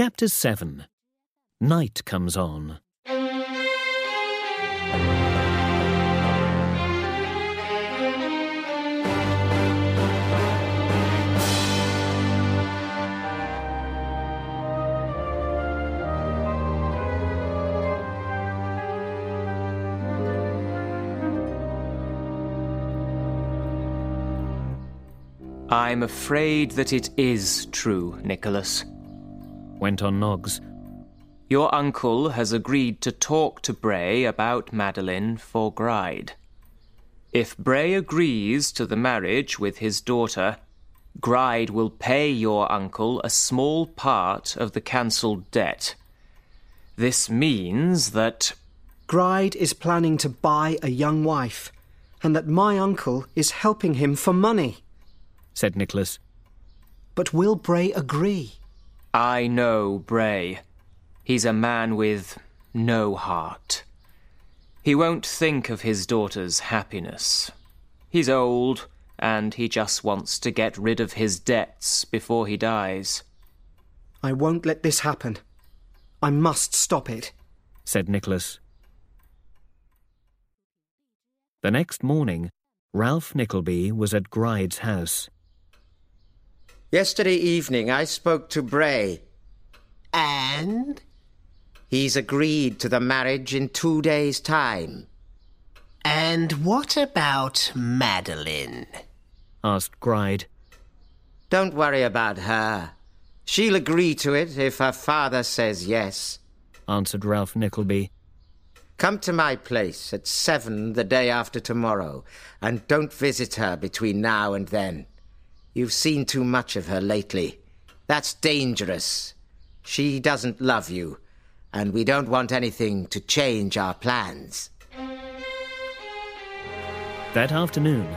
Chapter 7 Night Comes On. I'm afraid that it is true, Nicholas. Went on Noggs. Your uncle has agreed to talk to Bray about Madeline for Gride. If Bray agrees to the marriage with his daughter, Gride will pay your uncle a small part of the cancelled debt. This means that Gride is planning to buy a young wife, and that my uncle is helping him for money. said Nicholas. But will Bray agree? I know Bray. He's a man with no heart. He won't think of his daughter's happiness. He's old, and he just wants to get rid of his debts before he dies. I won't let this happen. I must stop it. said Nicholas. The next morning, Ralph Nickleby was at Gride's house. Yesterday evening I spoke to Bray. And? He's agreed to the marriage in two days' time. And what about Madeline? asked Gride. Don't worry about her. She'll agree to it if her father says yes. answered Ralph Nickleby. Come to my place at seven the day after tomorrow, and don't visit her between now and then. You've seen too much of her lately. That's dangerous. She doesn't love you, and we don't want anything to change our plans. That afternoon,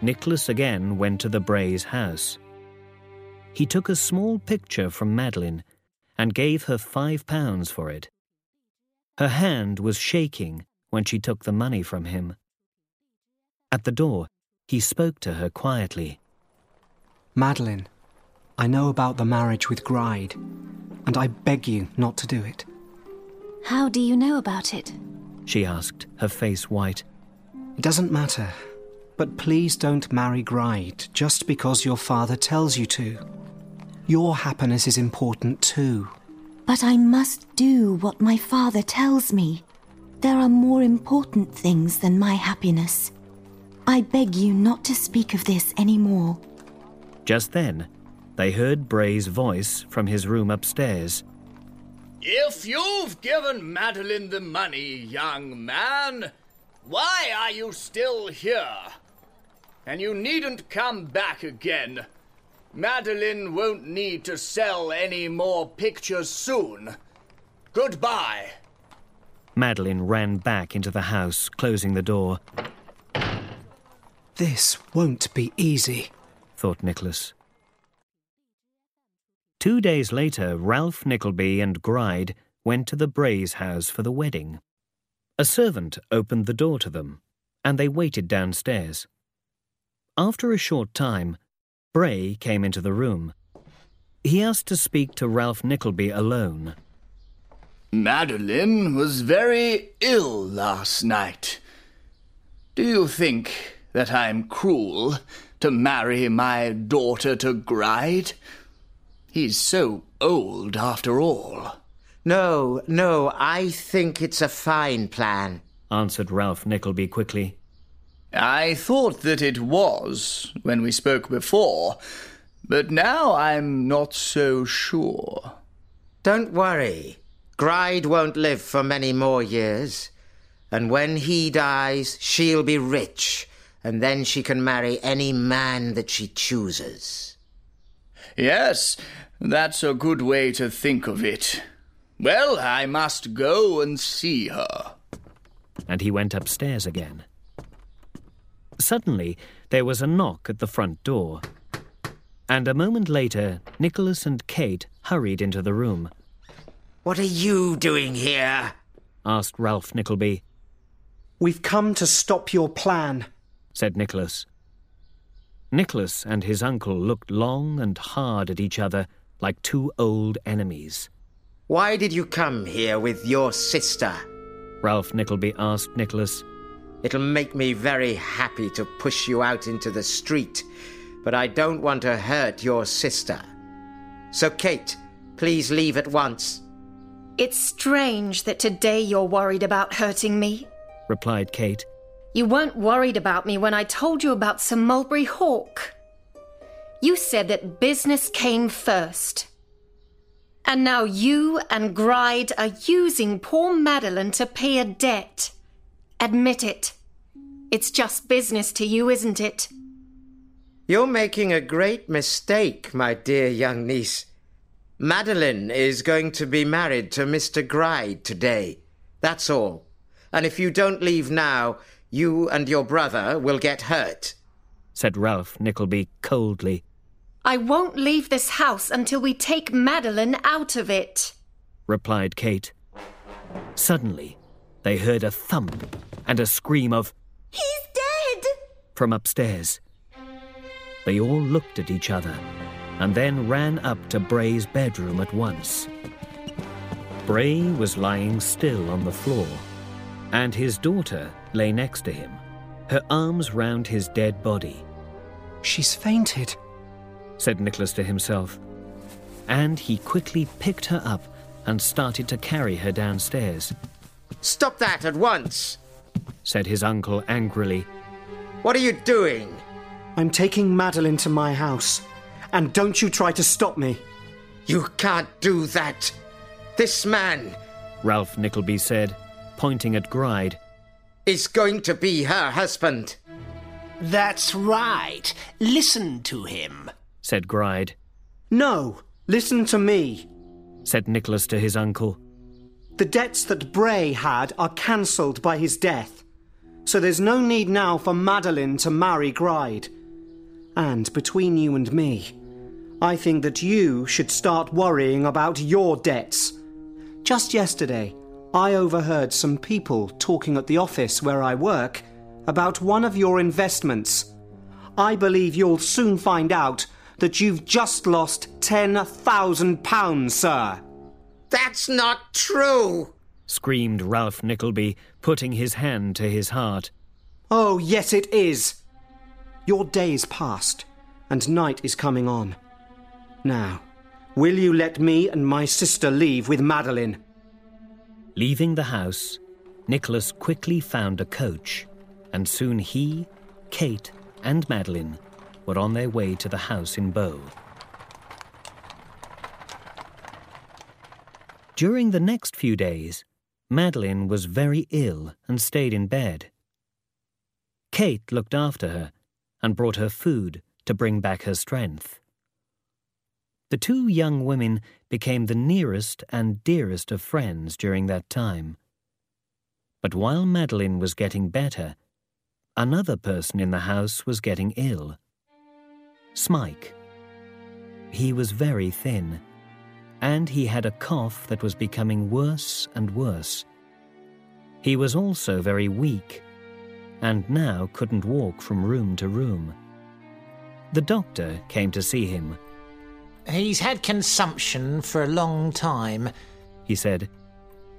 Nicholas again went to the Brays' house. He took a small picture from Madeline and gave her five pounds for it. Her hand was shaking when she took the money from him. At the door, he spoke to her quietly. Madeline, I know about the marriage with Gride, and I beg you not to do it. How do you know about it? She asked, her face white. It doesn't matter. But please don't marry Gride just because your father tells you to. Your happiness is important too. But I must do what my father tells me. There are more important things than my happiness. I beg you not to speak of this any more. Just then, they heard Bray's voice from his room upstairs. If you've given Madeline the money, young man, why are you still here? And you needn't come back again. Madeline won't need to sell any more pictures soon. Goodbye. Madeline ran back into the house, closing the door. This won't be easy, thought Nicholas. Two days later, Ralph Nickleby and Gride went to the Brays' house for the wedding. A servant opened the door to them, and they waited downstairs. After a short time, Bray came into the room. He asked to speak to Ralph Nickleby alone. Madeline was very ill last night. Do you think that I'm cruel to marry my daughter to Gride? He's so old after all. No, no, I think it's a fine plan, answered Ralph Nickleby quickly. I thought that it was when we spoke before, but now I'm not so sure. Don't worry. Gride won't live for many more years. And when he dies, she'll be rich, and then she can marry any man that she chooses. Yes, that's a good way to think of it. Well, I must go and see her. And he went upstairs again. Suddenly, there was a knock at the front door. And a moment later, Nicholas and Kate hurried into the room. What are you doing here? asked Ralph Nickleby. We've come to stop your plan, said Nicholas. Nicholas and his uncle looked long and hard at each other like two old enemies. Why did you come here with your sister? Ralph Nickleby asked Nicholas. It'll make me very happy to push you out into the street, but I don't want to hurt your sister. So, Kate, please leave at once. It's strange that today you're worried about hurting me, replied Kate. You weren't worried about me when I told you about Sir Mulberry Hawk. You said that business came first. And now you and Gride are using poor Madeline to pay a debt. Admit it. It's just business to you, isn't it? You're making a great mistake, my dear young niece. Madeline is going to be married to Mr. Gride today. That's all. And if you don't leave now, you and your brother will get hurt, said Ralph Nickleby coldly. I won't leave this house until we take Madeline out of it, replied Kate. Suddenly, they heard a thump and a scream of, He's dead! from upstairs. They all looked at each other and then ran up to Bray's bedroom at once. Bray was lying still on the floor, and his daughter lay next to him, her arms round his dead body. She's fainted, said Nicholas to himself. And he quickly picked her up and started to carry her downstairs. Stop that at once, said his uncle angrily. What are you doing? I'm taking Madeline to my house. And don't you try to stop me. You can't do that. This man, Ralph Nickleby said, pointing at Gride, is going to be her husband. That's right. Listen to him, said Gride. No, listen to me, said Nicholas to his uncle. The debts that Bray had are cancelled by his death, so there's no need now for Madeline to marry Gride. And between you and me, I think that you should start worrying about your debts. Just yesterday, I overheard some people talking at the office where I work about one of your investments. I believe you'll soon find out that you've just lost £10,000, sir. That's not true, screamed Ralph Nickleby, putting his hand to his heart. Oh, yes, it is. Your day is past, and night is coming on. Now, will you let me and my sister leave with Madeline? Leaving the house, Nicholas quickly found a coach, and soon he, Kate, and Madeline were on their way to the house in Bow. During the next few days, Madeline was very ill and stayed in bed. Kate looked after her and brought her food to bring back her strength. The two young women became the nearest and dearest of friends during that time. But while Madeline was getting better, another person in the house was getting ill. Smike. He was very thin, and he had a cough that was becoming worse and worse. He was also very weak, and now couldn't walk from room to room. The doctor came to see him He's had consumption for a long time, he said.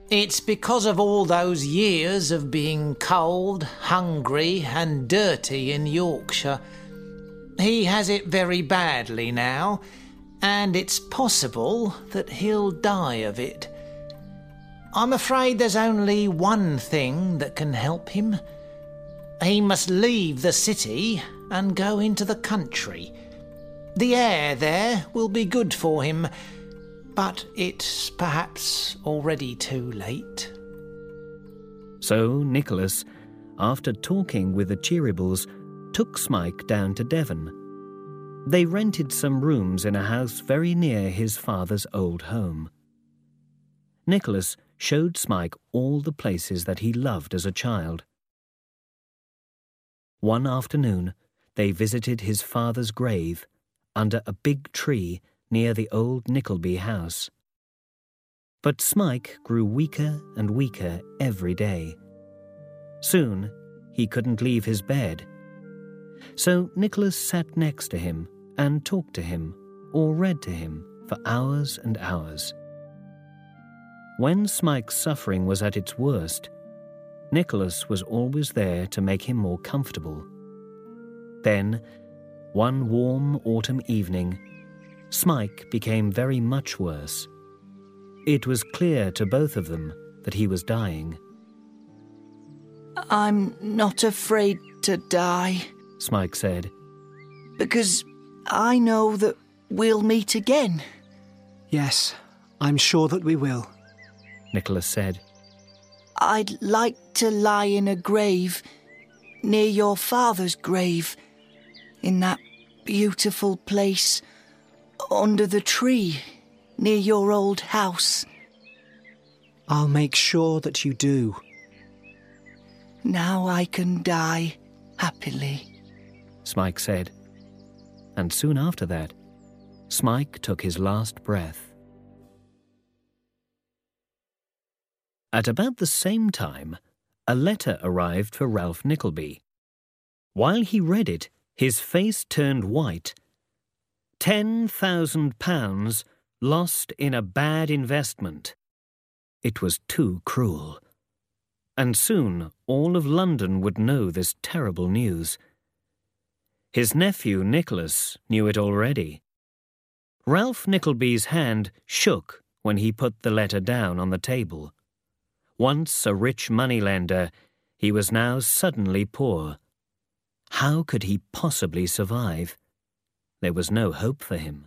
It's because of all those years of being cold, hungry, and dirty in Yorkshire. He has it very badly now, and it's possible that he'll die of it. I'm afraid there's only one thing that can help him. He must leave the city and go into the country. The air there will be good for him, but it's perhaps already too late. So Nicholas, after talking with the Cheerybles, took Smike down to Devon. They rented some rooms in a house very near his father's old home. Nicholas showed Smike all the places that he loved as a child. One afternoon, they visited his father's grave under a big tree near the old Nickleby house. But Smike grew weaker and weaker every day. Soon he couldn't leave his bed. So Nicholas sat next to him and talked to him or read to him for hours and hours. When Smike's suffering was at its worst, Nicholas was always there to make him more comfortable. Then, one warm autumn evening, Smike became very much worse. It was clear to both of them that he was dying. I'm not afraid to die, Smike said, because I know that we'll meet again. Yes, I'm sure that we will. Nicholas said. I'd like to lie in a grave near your father's grave, in that beautiful place under the tree near your old house. I'll make sure that you do. Now I can die happily. Smike said. And soon after that, Smike took his last breath. At about the same time, a letter arrived for Ralph Nickleby. While he read it, his face turned white. Ten thousand pounds lost in a bad investment. It was too cruel. And soon all of London would know this terrible news. His nephew Nicholas knew it already. Ralph Nickleby's hand shook when he put the letter down on the table. Once a rich moneylender, he was now suddenly poor. How could he possibly survive? There was no hope for him.